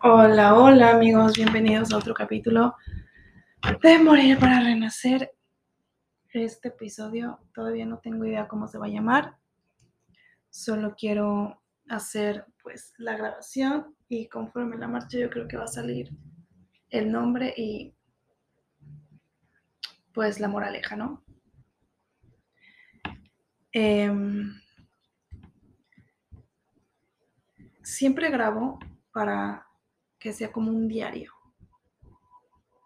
Hola, hola amigos, bienvenidos a otro capítulo de Morir para Renacer. Este episodio todavía no tengo idea cómo se va a llamar. Solo quiero hacer pues la grabación y conforme la marcha yo creo que va a salir el nombre y pues la moraleja, ¿no? Em, siempre grabo para que sea como un diario.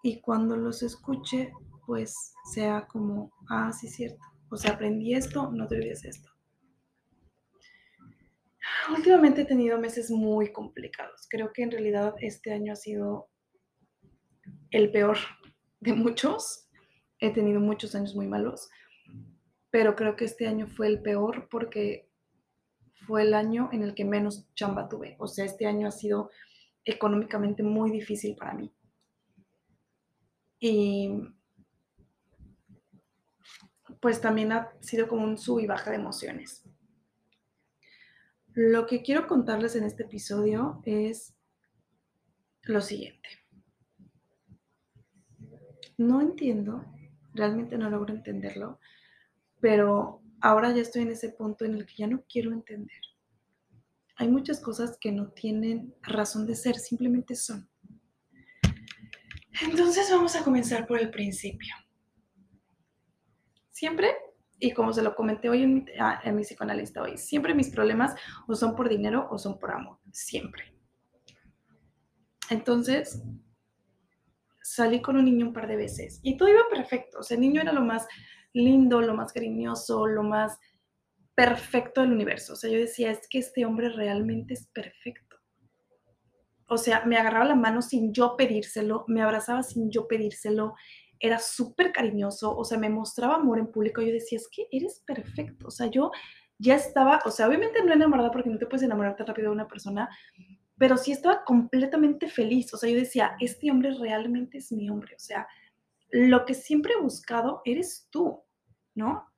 Y cuando los escuche, pues sea como, ah, sí, cierto. O sea, aprendí esto, no te olvides esto. Últimamente he tenido meses muy complicados. Creo que en realidad este año ha sido el peor de muchos. He tenido muchos años muy malos, pero creo que este año fue el peor porque fue el año en el que menos chamba tuve. O sea, este año ha sido económicamente muy difícil para mí. Y pues también ha sido como un sub y baja de emociones. Lo que quiero contarles en este episodio es lo siguiente. No entiendo, realmente no logro entenderlo, pero ahora ya estoy en ese punto en el que ya no quiero entender hay muchas cosas que no tienen razón de ser, simplemente son. Entonces vamos a comenzar por el principio. Siempre, y como se lo comenté hoy en mi, ah, en mi psicoanalista hoy, siempre mis problemas o son por dinero o son por amor, siempre. Entonces, salí con un niño un par de veces y todo iba perfecto. O sea, el niño era lo más lindo, lo más cariñoso, lo más perfecto del universo. O sea, yo decía, es que este hombre realmente es perfecto. O sea, me agarraba la mano sin yo pedírselo, me abrazaba sin yo pedírselo, era súper cariñoso, o sea, me mostraba amor en público. Yo decía, es que eres perfecto. O sea, yo ya estaba, o sea, obviamente no enamorada porque no te puedes enamorar tan rápido de una persona, pero sí estaba completamente feliz. O sea, yo decía, este hombre realmente es mi hombre. O sea, lo que siempre he buscado eres tú, ¿no?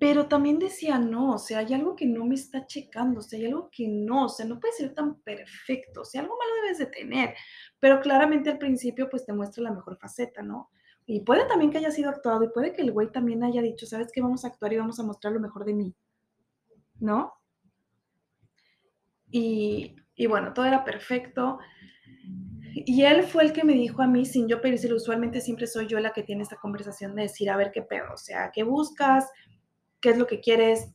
Pero también decía, no, o sea, hay algo que no me está checando, o sea, hay algo que no, o sea, no puede ser tan perfecto, o sea, algo malo debes de tener, pero claramente al principio pues te muestra la mejor faceta, ¿no? Y puede también que haya sido actuado y puede que el güey también haya dicho, ¿sabes qué? Vamos a actuar y vamos a mostrar lo mejor de mí, ¿no? Y, y bueno, todo era perfecto. Y él fue el que me dijo a mí, sin yo pedírselo, usualmente siempre soy yo la que tiene esta conversación de decir, a ver qué pedo, o sea, ¿qué buscas? Qué es lo que quieres,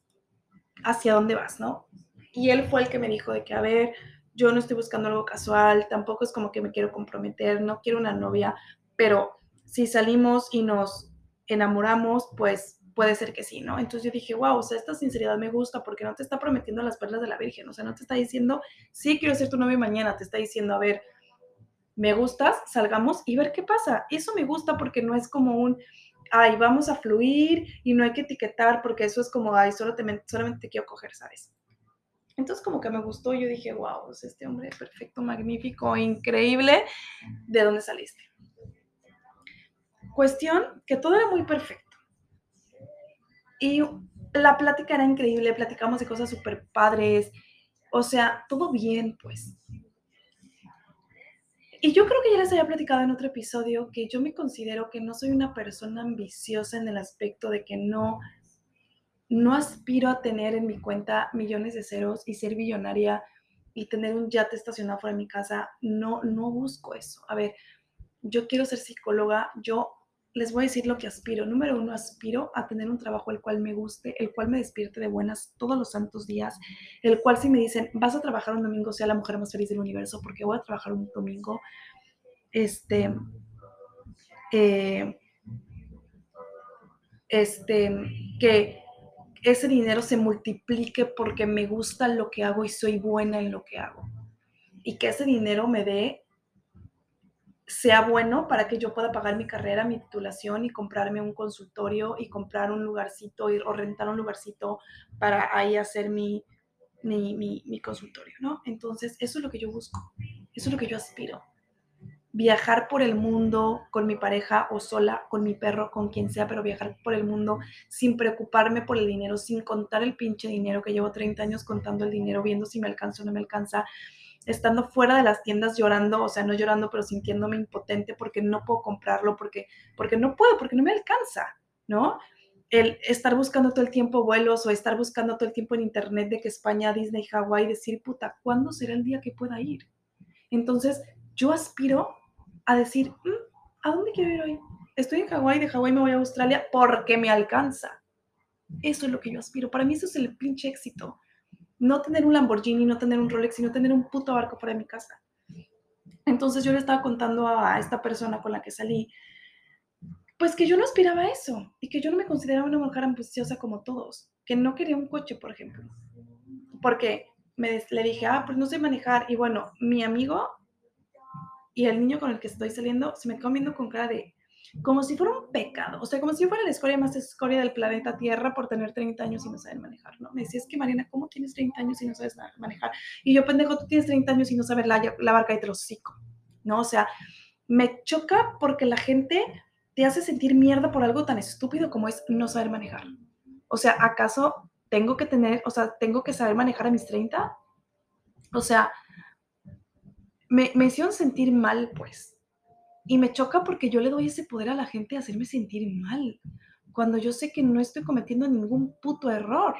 hacia dónde vas, ¿no? Y él fue el que me dijo de que, a ver, yo no estoy buscando algo casual, tampoco es como que me quiero comprometer, no quiero una novia, pero si salimos y nos enamoramos, pues puede ser que sí, ¿no? Entonces yo dije, wow, o sea, esta sinceridad me gusta porque no te está prometiendo las perlas de la Virgen, o sea, no te está diciendo, sí, quiero ser tu novia mañana, te está diciendo, a ver, me gustas, salgamos y ver qué pasa. Eso me gusta porque no es como un, ay, vamos a fluir y no hay que etiquetar porque eso es como, ay, solo te, solamente te quiero coger, ¿sabes? Entonces como que me gustó, yo dije, wow, pues este hombre perfecto, magnífico, increíble, ¿de dónde saliste? Cuestión que todo era muy perfecto. Y la plática era increíble, platicamos de cosas súper padres, o sea, todo bien, pues. Y yo creo que ya les había platicado en otro episodio que yo me considero que no soy una persona ambiciosa en el aspecto de que no, no aspiro a tener en mi cuenta millones de ceros y ser billonaria y tener un yate estacionado fuera de mi casa. No, no busco eso. A ver, yo quiero ser psicóloga, yo les voy a decir lo que aspiro. Número uno, aspiro a tener un trabajo el cual me guste, el cual me despierte de buenas todos los santos días, el cual si me dicen, vas a trabajar un domingo, sea la mujer más feliz del universo, porque voy a trabajar un domingo, este, eh, este, que ese dinero se multiplique porque me gusta lo que hago y soy buena en lo que hago. Y que ese dinero me dé sea bueno para que yo pueda pagar mi carrera, mi titulación y comprarme un consultorio y comprar un lugarcito o rentar un lugarcito para ahí hacer mi, mi, mi, consultorio, ¿no? Entonces, eso es lo que yo busco, eso es lo que yo aspiro. viajar por el mundo con mi pareja o sola, con mi perro, con quien sea, pero viajar por el mundo sin preocuparme por el dinero, sin contar el pinche dinero, que llevo 30 años contando el dinero, viendo si me alcanza o no me alcanza, estando fuera de las tiendas llorando, o sea, no llorando, pero sintiéndome impotente porque no puedo comprarlo, porque, porque no puedo, porque no me alcanza, ¿no? El estar buscando todo el tiempo vuelos o estar buscando todo el tiempo en internet de que España, Disney, Hawái, decir, puta, ¿cuándo será el día que pueda ir? Entonces, yo aspiro a decir, mm, ¿a dónde quiero ir hoy? Estoy en Hawái, de Hawái me voy a Australia porque me alcanza. Eso es lo que yo aspiro. Para mí eso es el pinche éxito no tener un Lamborghini, no tener un Rolex, sino tener un puto barco fuera de mi casa. Entonces yo le estaba contando a esta persona con la que salí, pues que yo no aspiraba a eso y que yo no me consideraba una mujer ambiciosa como todos, que no quería un coche, por ejemplo. Porque me, le dije, ah, pues no sé manejar. Y bueno, mi amigo y el niño con el que estoy saliendo se me quedó viendo con cara de, como si fuera un pecado, o sea, como si fuera la escoria más escoria del planeta Tierra por tener 30 años y no saber manejar, ¿no? Me decía, es que Mariana, ¿cómo tienes 30 años y no sabes manejar? Y yo, pendejo, tú tienes 30 años y no sabes la, la barca y te lo hocico, ¿no? O sea, me choca porque la gente te hace sentir mierda por algo tan estúpido como es no saber manejar. O sea, ¿acaso tengo que tener, o sea, tengo que saber manejar a mis 30? O sea, me, me hicieron sentir mal, pues, y me choca porque yo le doy ese poder a la gente de hacerme sentir mal, cuando yo sé que no estoy cometiendo ningún puto error.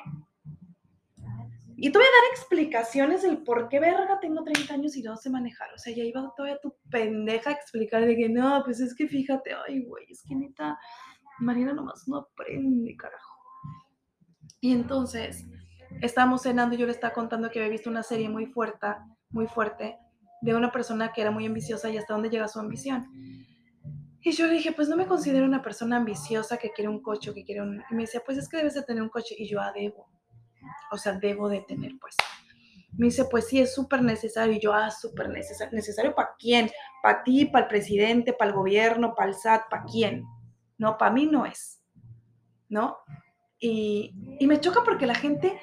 Y te voy a dar explicaciones del por qué verga tengo 30 años y no sé manejar. O sea, ya iba todavía tu pendeja a explicar de que no, pues es que fíjate, ay, güey, es que neta, Mariana nomás no aprende, carajo. Y entonces, estábamos cenando y yo le estaba contando que había visto una serie muy fuerte, muy fuerte, de una persona que era muy ambiciosa y hasta dónde llega su ambición. Y yo le dije, pues no me considero una persona ambiciosa que quiere un coche, que quiere un... Y me decía, pues es que debes de tener un coche. Y yo, ah, debo. O sea, debo de tener, pues. Me dice, pues sí, es súper necesario. Y yo, ah, súper necesario. ¿Necesario para quién? ¿Para ti, para el presidente, para el gobierno, para el SAT? ¿Para quién? No, para mí no es. ¿No? Y, y, me choca porque la gente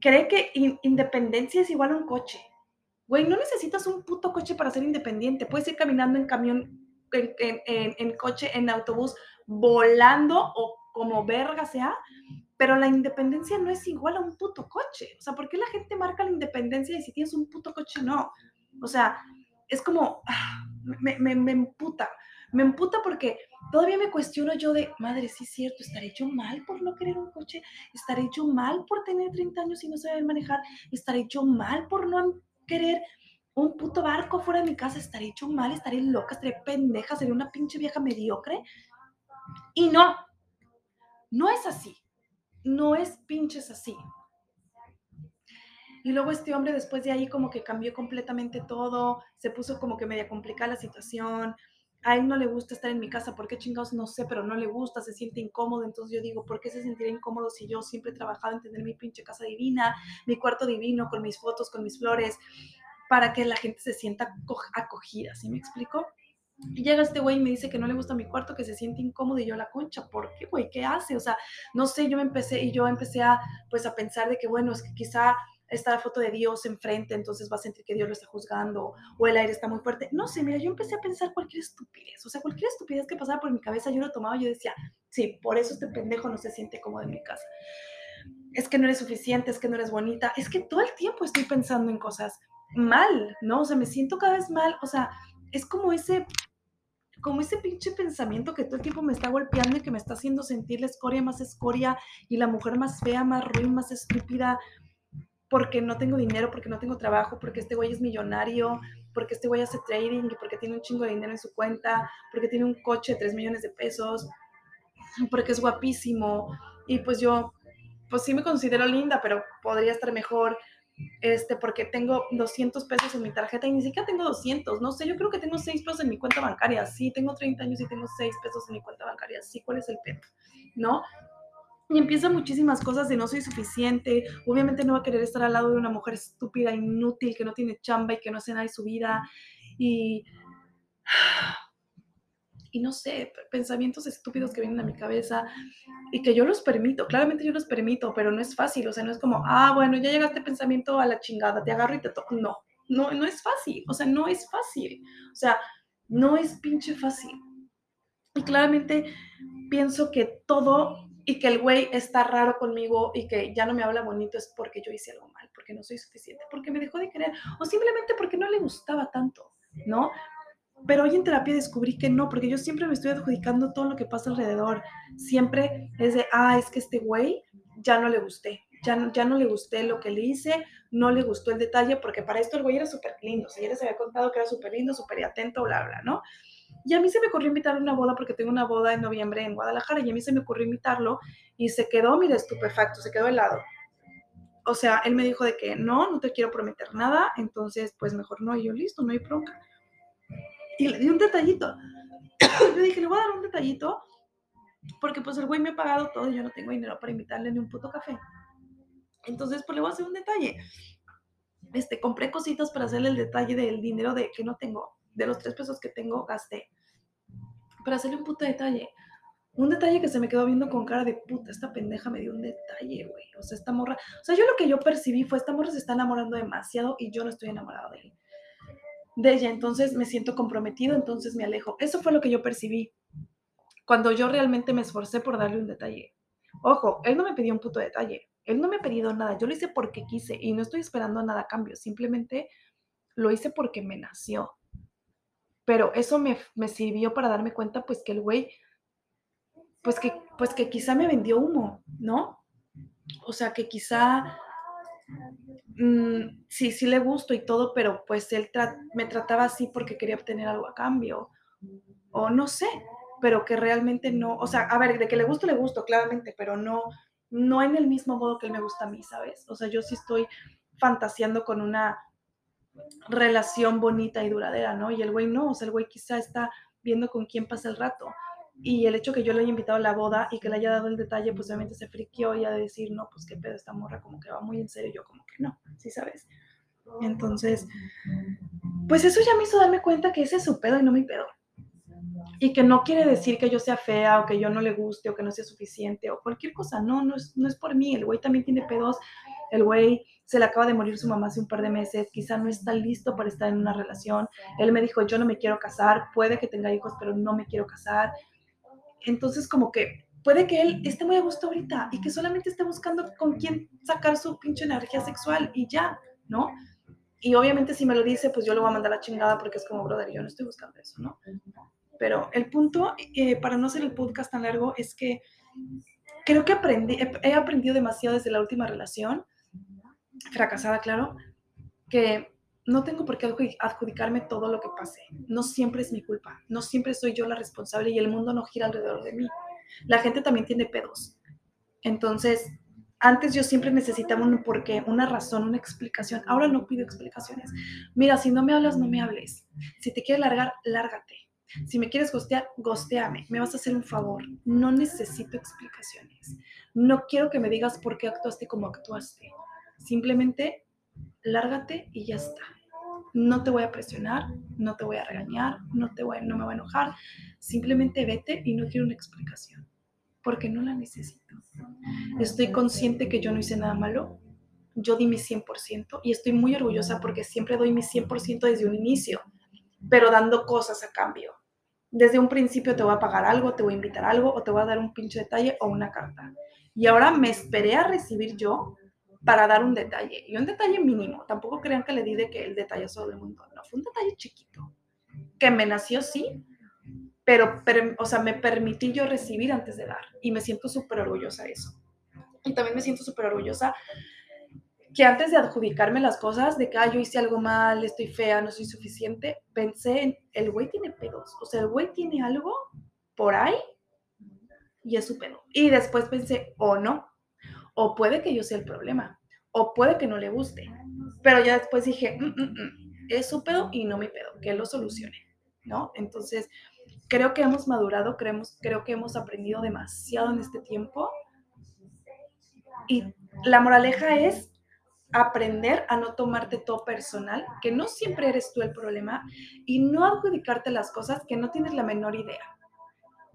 cree que independencia es igual a un coche. Güey, no necesitas un puto coche para ser independiente. Puedes ir caminando en camión, en, coche, en autobús, volando o como verga sea, pero la independencia no es igual a un puto coche. O sea, ¿por qué la gente marca la independencia y si tienes un puto coche no? O sea, es como, ah, me, me, me emputa. Me emputa porque todavía me cuestiono yo de, madre, sí es cierto, ¿estaré yo mal por no querer un coche? ¿Estaré yo mal por tener 30 años y no saber manejar? ¿Estaré yo mal por no querer un puto barco fuera de mi casa, estaré hecho mal, estaré loca, estaré pendeja, seré una pinche vieja mediocre. Y no, no es así. No es pinches así. Y luego este hombre después de ahí como que cambió completamente todo, se puso como que media complicada la situación. A él no le gusta estar en mi casa, ¿por qué chingados? No sé, pero no le gusta, se siente incómodo. Entonces yo digo, ¿por qué se sentiría incómodo si yo siempre he trabajado en tener mi pinche casa divina, mi cuarto divino, con mis fotos, con mis flores, para que la gente se sienta acogida? ¿Sí me explico? Y llega este güey y me dice que no le gusta mi cuarto, que se siente incómodo y yo la concha, ¿por qué, güey? ¿Qué hace? O sea, no sé, yo me empecé y yo empecé a, pues, a pensar de que, bueno, es que quizá está la foto de Dios enfrente, entonces va a sentir que Dios lo está juzgando, o el aire está muy fuerte. No sé, mira, yo empecé a pensar cualquier estupidez, o sea, cualquier estupidez que pasaba por mi cabeza, yo lo tomaba y yo decía, sí, por eso este pendejo no se siente cómodo en mi casa. Es que no eres suficiente, es que no eres bonita, es que todo el tiempo estoy pensando en cosas mal, ¿no? O sea, me siento cada vez mal, o sea, es como ese como ese pinche pensamiento que todo el tiempo me está golpeando y que me está haciendo sentir la escoria más escoria y la mujer más fea, más ruin, más estúpida, porque no tengo dinero, porque no tengo trabajo, porque este güey es millonario, porque este güey hace trading y porque tiene un chingo de dinero en su cuenta, porque tiene un coche de 3 millones de pesos, porque es guapísimo. Y pues yo, pues sí me considero linda, pero podría estar mejor, este, porque tengo 200 pesos en mi tarjeta y ni siquiera tengo 200, no sé, yo creo que tengo 6 pesos en mi cuenta bancaria, sí, tengo 30 años y tengo 6 pesos en mi cuenta bancaria, sí, ¿cuál es el pedo? ¿No? Y empieza muchísimas cosas de no soy suficiente. Obviamente no va a querer estar al lado de una mujer estúpida, inútil, que no tiene chamba y que no hace nada de su vida. Y, y no sé, pensamientos estúpidos que vienen a mi cabeza y que yo los permito. Claramente yo los permito, pero no es fácil. O sea, no es como, ah, bueno, ya llegaste pensamiento a la chingada, te agarro y te toco. No, no, no es fácil. O sea, no es fácil. O sea, No es pinche fácil. Y claramente pienso que todo y que el güey está raro conmigo y que ya no me habla bonito es porque yo hice algo mal, porque no soy suficiente, porque me dejó de querer o simplemente porque no le gustaba tanto, ¿no? Pero hoy en terapia descubrí que no, porque yo siempre me estoy adjudicando todo lo que pasa alrededor. Siempre es de, ah, es que este güey ya no le gusté, ya no, ya no le gusté lo que le hice, no le gustó el detalle, porque para esto el güey era súper lindo, o sea, ya había contado que era súper lindo, súper atento, bla, bla, ¿no? Y a mí se me ocurrió invitar a una boda porque tengo una boda en noviembre en Guadalajara y a mí se me ocurrió invitarlo y se quedó, mire, estupefacto, se quedó helado. O sea, él me dijo de que no, no te quiero prometer nada, entonces pues mejor no, y yo listo, no hay bronca. Y le di un detallito. yo dije, le voy a dar un detallito porque pues el güey me ha pagado todo y yo no tengo dinero para invitarle ni un puto café. Entonces pues le voy a hacer un detalle. Este, compré cositas para hacerle el detalle del dinero de que no tengo de los tres pesos que tengo, gasté. Para hacerle un puto detalle. Un detalle que se me quedó viendo con cara de puta, esta pendeja me dio un detalle, güey. O sea, esta morra. O sea, yo lo que yo percibí fue esta morra se está enamorando demasiado y yo no estoy enamorado de él. De ella, entonces me siento comprometido, entonces me alejo. Eso fue lo que yo percibí cuando yo realmente me esforcé por darle un detalle. Ojo, él no me pidió un puto detalle. Él no me ha pedido nada. Yo lo hice porque quise y no estoy esperando nada a cambio. Simplemente lo hice porque me nació pero eso me, sirvió para darme cuenta, pues, que el güey, pues que, pues que quizá me vendió humo, ¿no? O sea, que quizá, mm, sí, sí le gusto y todo, pero pues él me trataba así porque quería obtener algo a cambio, o no sé, pero que realmente no, o sea, a ver, de que le gusto, le gusto, claramente, pero no, no en el mismo modo que él me gusta a mí, ¿sabes? O sea, yo sí estoy fantaseando con una relación bonita y duradera, ¿no? Y el güey no, o sea, el güey quizá está viendo con quién pasa el rato. Y el hecho que yo le haya invitado a la boda y que le haya dado el detalle, pues obviamente se friqueó y de decir, no, pues qué pedo esta morra, como que va muy en serio, yo como que no, ¿sí sabes? Entonces, pues eso ya me hizo darme cuenta que ese es su pedo y no mi pedo. Y que no quiere decir que yo sea fea o que yo no le guste o que no sea suficiente o cualquier cosa, no, no es, no es por mí, el güey también tiene pedos, el güey se le acaba de morir su mamá hace un par de meses, quizá no está listo para estar en una relación. Él me dijo, yo no me quiero casar, puede que tenga hijos, pero no me quiero casar. Entonces, como que puede que él esté muy a gusto ahorita y que solamente esté buscando con quién sacar su pinche energía sexual y ya, ¿no? Y obviamente si me lo dice, pues yo lo voy a mandar a la chingada porque es como, brother, yo no estoy buscando eso, ¿no? Pero el punto, eh, para no hacer el podcast tan largo, es que creo que aprendí, he aprendido demasiado desde la última relación fracasada, claro, que no tengo por qué adjudicarme todo lo que pase. No siempre es mi culpa, no siempre soy yo la responsable y el mundo no gira alrededor de mí. La gente también tiene pedos. Entonces, antes yo siempre necesitaba un porqué, una razón, una explicación. Ahora no pido explicaciones. Mira, si no me hablas, no me hables. Si te quieres largar, lárgate. Si me quieres gostear, gosteame. Me vas a hacer un favor. No necesito explicaciones. No quiero que me digas por qué actuaste como actuaste. Simplemente lárgate y ya está. No te voy a presionar, no te voy a regañar, no, te voy, no me voy a enojar. Simplemente vete y no quiero una explicación, porque no la necesito. Estoy consciente que yo no hice nada malo. Yo di mi 100% y estoy muy orgullosa porque siempre doy mi 100% desde un inicio, pero dando cosas a cambio. Desde un principio te voy a pagar algo, te voy a invitar algo o te voy a dar un pinche detalle o una carta. Y ahora me esperé a recibir yo para dar un detalle. Y un detalle mínimo. Tampoco crean que le di de que el detalle del mundo. No, fue un detalle chiquito. Que me nació, sí, pero, o sea, me permití yo recibir antes de dar. Y me siento súper orgullosa de eso. Y también me siento súper orgullosa que antes de adjudicarme las cosas, de que ah, yo hice algo mal, estoy fea, no soy suficiente, pensé en, el güey tiene pedos. O sea, el güey tiene algo por ahí y es su pedo. Y después pensé, o no, o puede que yo sea el problema, o puede que no le guste. Pero ya después dije, mm, mm, mm, es su pedo y no mi pedo, que lo solucione, ¿no? Entonces, creo que hemos madurado, creemos, creo que hemos aprendido demasiado en este tiempo. Y la moraleja es aprender a no tomarte todo personal, que no siempre eres tú el problema, y no adjudicarte las cosas que no tienes la menor idea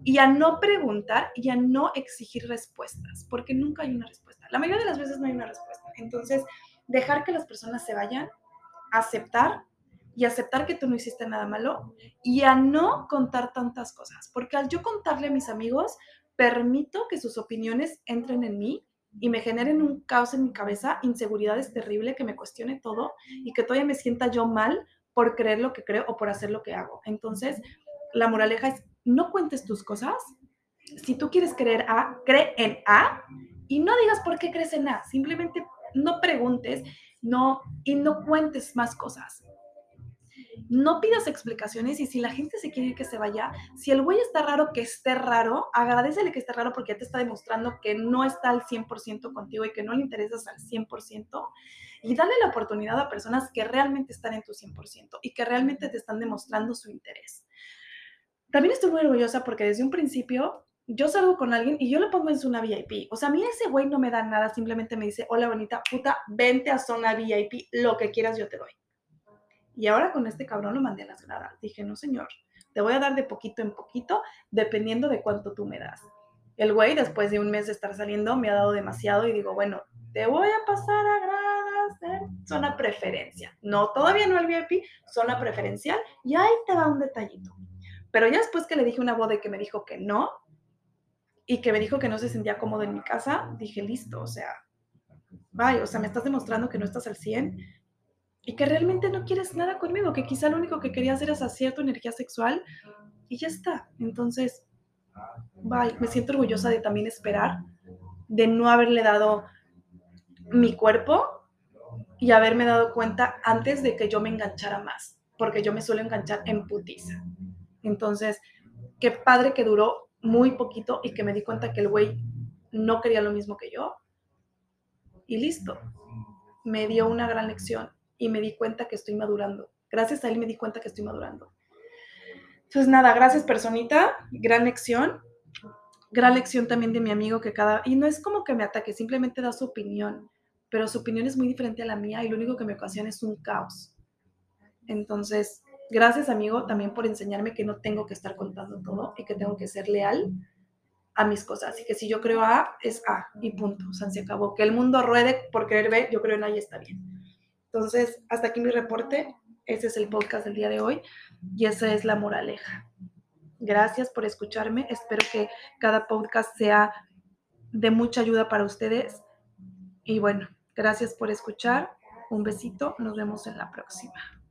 y a no preguntar y a no exigir respuestas, porque nunca hay una respuesta. La mayoría de las veces no hay una respuesta. Entonces, dejar que las personas se vayan, aceptar y aceptar que tú no hiciste nada malo y a no contar tantas cosas, porque al yo contarle a mis amigos, permito que sus opiniones entren en mí y me generen un caos en mi cabeza, inseguridades terrible, que me cuestione todo y que todavía me sienta yo mal por creer lo que creo o por hacer lo que hago. Entonces, la moraleja es, no cuentes tus cosas. Si tú quieres creer A, cree en A y no digas por qué crees en A. Simplemente no preguntes no, y no cuentes más cosas no pidas explicaciones y si la gente se quiere que se vaya. Si el güey está raro, que esté raro, agradecele que esté raro porque ya te está demostrando que no está al 100% contigo y que no le interesas al 100%. Y dale la oportunidad a personas que realmente están en tu 100% y que realmente te están demostrando su interés. También estoy muy orgullosa porque desde un principio yo salgo con alguien y yo le pongo en zona VIP. O sea, a mí ese güey no me da nada, simplemente me dice, hola bonita, puta, vente a zona VIP, lo que quieras yo te doy. Y ahora con este cabrón lo mandé a las gradas. Dije, no, señor, te voy a dar de poquito en poquito, dependiendo de cuánto tú me das. El güey, después de un mes de estar saliendo, me ha dado demasiado y digo, bueno, te voy a pasar a gradas de zona preferencia. No, todavía no el VIP, zona preferencial, y ahí te va un detallito. Pero ya después que le dije una boda y que me dijo que no, y que me dijo que no se sentía cómodo en mi casa, dije, listo, o sea, vaya, o sea, me estás demostrando que no estás al 100, y que realmente no quieres nada conmigo, que quizá lo único que querías era saciar tu energía sexual y ya está. Entonces, bye. Me siento orgullosa de también esperar, de no haberle dado mi cuerpo y haberme dado cuenta antes de que yo me enganchara más, porque yo me suelo enganchar en putiza. Entonces, qué padre que duró muy poquito y que me di cuenta que el güey no quería lo mismo que yo. Y listo. Me dio una gran lección y me di cuenta que estoy madurando. Gracias a él me di cuenta que estoy madurando. Entonces, nada, gracias personita, gran lección. Gran lección también de mi amigo que cada... Y no es como que me ataque, simplemente da su opinión, pero su opinión es muy diferente a la mía y lo único que me ocasiona es un caos. Entonces, gracias amigo también por enseñarme que no tengo que estar contando todo y que tengo que ser leal a mis cosas. Y que si yo creo A, es A y punto. O sea, se acabó. Que el mundo ruede por creer B, yo creo en A y está bien. Entonces, hasta aquí mi reporte. Ese es el podcast del día de hoy y esa es la moraleja. Gracias por escucharme. Espero que cada podcast sea de mucha ayuda para ustedes. Y bueno, gracias por escuchar. Un besito. Nos vemos en la próxima.